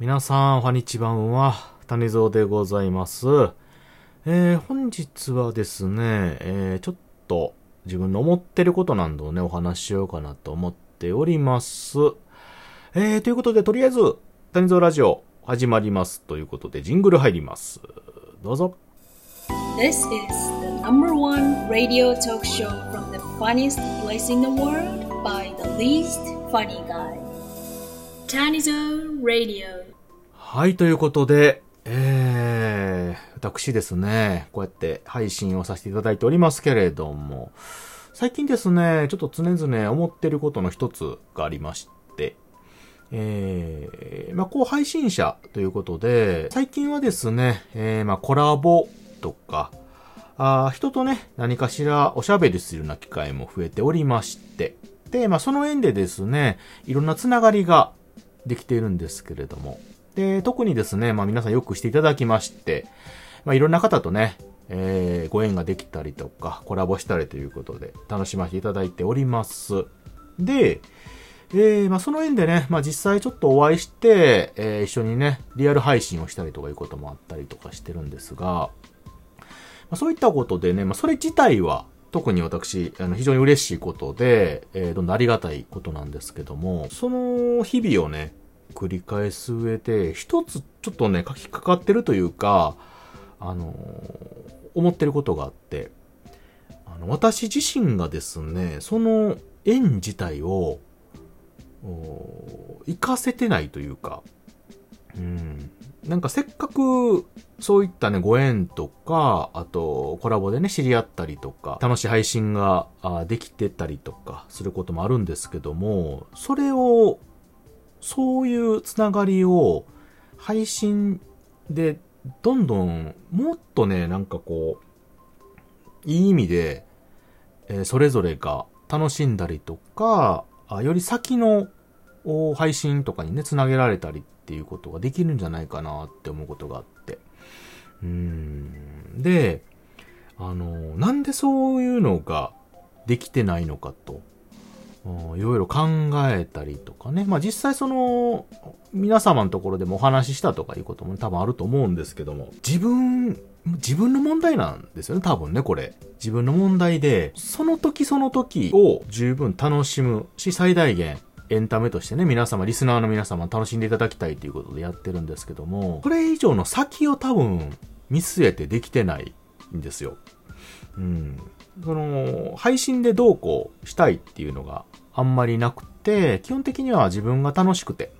皆さん、こんにちはんは、谷蔵でございます。えー、本日はですね、えー、ちょっと自分の思ってることなんどをね、お話ししようかなと思っております。えー、ということで、とりあえず、谷蔵ラジオ始まります。ということで、ジングル入ります。どうぞ。This is the number one radio talk show from the funniest place in the world by the least funny guy. Tanizo Radio. はい、ということで、えー、私ですね、こうやって配信をさせていただいておりますけれども、最近ですね、ちょっと常々思ってることの一つがありまして、えー、まあ、こう配信者ということで、最近はですね、えー、まあ、コラボとか、あ人とね、何かしらおしゃべりするような機会も増えておりまして、で、まあ、その縁でですね、いろんなつながりができているんですけれども、で、特にですね、まあ皆さんよくしていただきまして、まあいろんな方とね、えー、ご縁ができたりとか、コラボしたりということで、楽しませていただいております。で、えー、まあその縁でね、まあ実際ちょっとお会いして、えー一緒にね、リアル配信をしたりとかいうこともあったりとかしてるんですが、まあ、そういったことでね、まあそれ自体は、特に私、あの、非常に嬉しいことで、えーどんどんありがたいことなんですけども、その日々をね、繰り返す上で、一つちょっとね、書きかかってるというか、あの思ってることがあって、あの、私自身がですね、その縁自体を、お活かせてないというか、うん。なんかせっかく、そういったね、ご縁とか、あと、コラボでね、知り合ったりとか、楽しい配信ができてたりとか、することもあるんですけども、それを、そういうつながりを、配信で、どんどん、もっとね、なんかこう、いい意味で、えーそれぞれが楽しんだりとか、あより先の配信とかにね、つなげられたりっていうことができるんじゃないかなって思うことがあって。うん。で、あの、なんでそういうのができてないのかと、いろいろ考えたりとかね。まあ実際その、皆様のところでもお話ししたとかいうことも多分あると思うんですけども、自分、自分の問題なんですよね、多分ね、これ。自分の問題で、その時その時を十分楽しむし、最大限エンタメとしてね、皆様、リスナーの皆様楽しんでいただきたいということでやってるんですけども、これ以上の先を多分見据えてできてないんですよ。うん。その、配信でどうこうしたいっていうのがあんまりなくて、基本的には自分が楽しくて、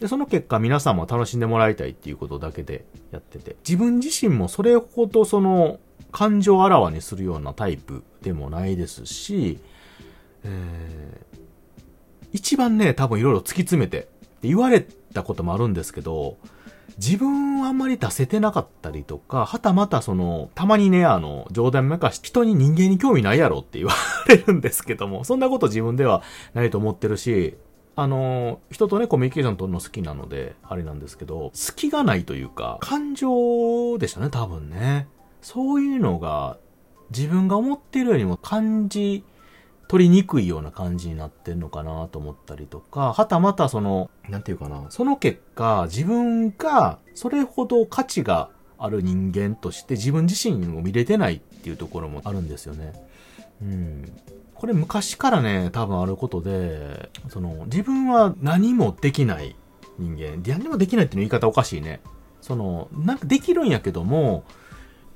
で、その結果皆さんも楽しんでもらいたいっていうことだけでやってて、自分自身もそれほどその、感情をあらわにするようなタイプでもないですし、えー一番ね、多分いろいろ突き詰めて、って言われたこともあるんですけど、自分はあんまり出せてなかったりとか、はたまたその、たまにね、あの、冗談めかし、人に人間に興味ないやろって言われるんですけども、そんなこと自分ではないと思ってるし、あの、人とね、コミュニケーション取るの好きなので、あれなんですけど、隙がないというか、感情でしたね、多分ね。そういうのが、自分が思ってるよりも感じ、取りにくいような感じになってんのかなと思ったりとか、はたまたその、なんていうかな、その結果、自分がそれほど価値がある人間として自分自身を見れてないっていうところもあるんですよね。うん。これ昔からね、多分あることで、その、自分は何もできない人間。何もできないっていう言い方おかしいね。その、なんかできるんやけども、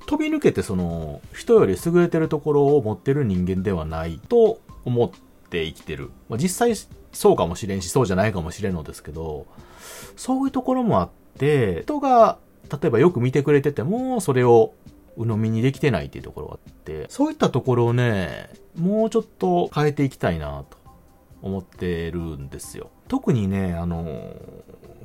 飛び抜けてその、人より優れてるところを持ってる人間ではないと思って生きてる。まあ、実際そうかもしれんし、そうじゃないかもしれんのですけど、そういうところもあって、人が、例えばよく見てくれてても、それを鵜呑みにできてないっていうところがあって、そういったところをね、もうちょっと変えていきたいなと思ってるんですよ。特にね、あの、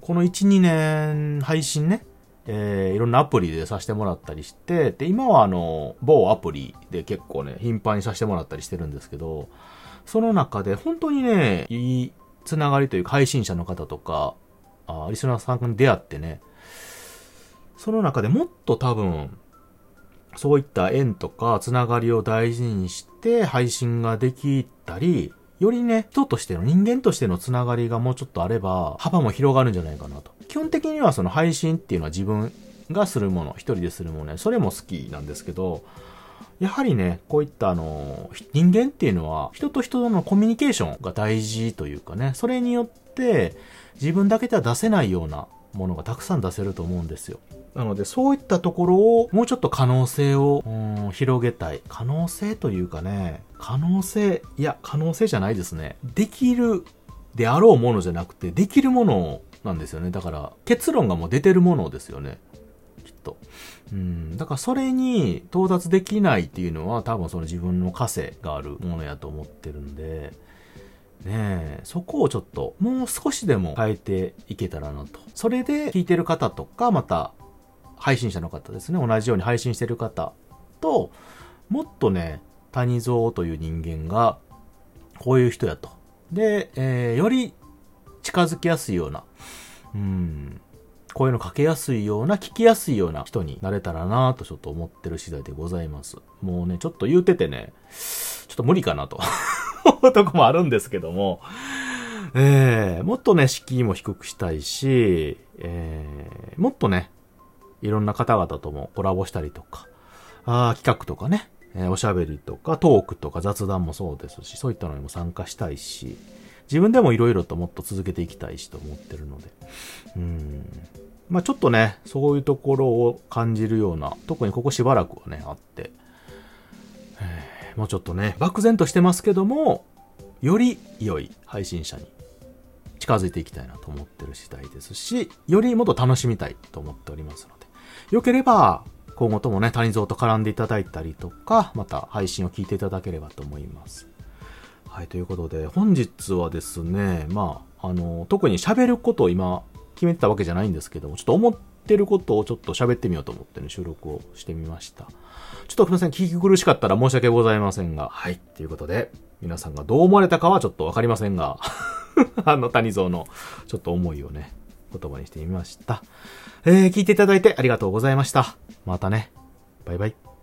この1、2年配信ね、えーいろんなアプリでさせてもらったりして、で、今はあの、某アプリで結構ね、頻繁にさせてもらったりしてるんですけど、その中で本当にね、いいつながりというか配信者の方とか、あリスナーさんに出会ってね、その中でもっと多分、そういった縁とかつながりを大事にして配信ができたり、よりね、人としての人間としてのつながりがもうちょっとあれば、幅も広がるんじゃないかなと。基本的にはその配信っていうのは自分がするもの、一人でするものね、それも好きなんですけど、やはりね、こういったあの、人間っていうのは、人と人とのコミュニケーションが大事というかね、それによって、自分だけでは出せないようなものがたくさん出せると思うんですよ。なので、そういったところを、もうちょっと可能性を、広げたい。可能性というかね、可能性、いや、可能性じゃないですね。できるであろうものじゃなくて、できるものをなんですよね。だから、結論がもう出てるものですよね。きっと。うん。だからそれに到達できないっていうのは多分その自分の枷があるものやと思ってるんで、ねえ、そこをちょっともう少しでも変えていけたらなと。それで聞いてる方とか、また配信者の方ですね、同じように配信してる方と、もっとね、谷蔵という人間が、こういう人やと。で、えー、より近づきやすいような、うん、こういうのかけやすいような、聞きやすいような人になれたらなとちょっと思ってる次第でございます。もうね、ちょっと言うててね、ちょっと無理かなと。とこもあるんですけども、えー、もっとね、敷居も低くしたいし、えー、もっとね、いろんな方々ともコラボしたりとか、あ企画とかね、えー、おしゃべりとか、トークとか雑談もそうですし、そういったのにも参加したいし、自分でもいろいろともっと続けていきたいしと思ってるので、うん。まあちょっとね、そういうところを感じるような、特にここしばらくはね、あって、え、もうちょっとね、漠然としてますけども、より良い配信者に近づいていきたいなと思ってる次第ですし、よりもっと楽しみたいと思っておりますので、よければ、今後ともね、谷蔵と絡んでいただいたりとか、また配信を聞いていただければと思います。はい、ということで、本日はですね、まあ、あの、特に喋ることを今、決めてたわけじゃないんですけども、ちょっと思ってることをちょっと喋ってみようと思ってね、収録をしてみました。ちょっとすみません、聞き苦しかったら申し訳ございませんが、はい、ということで、皆さんがどう思われたかはちょっとわかりませんが、あの、谷蔵のちょっと思いをね、言葉にしてみました。えー、聞いていただいてありがとうございました。またね。バイバイ。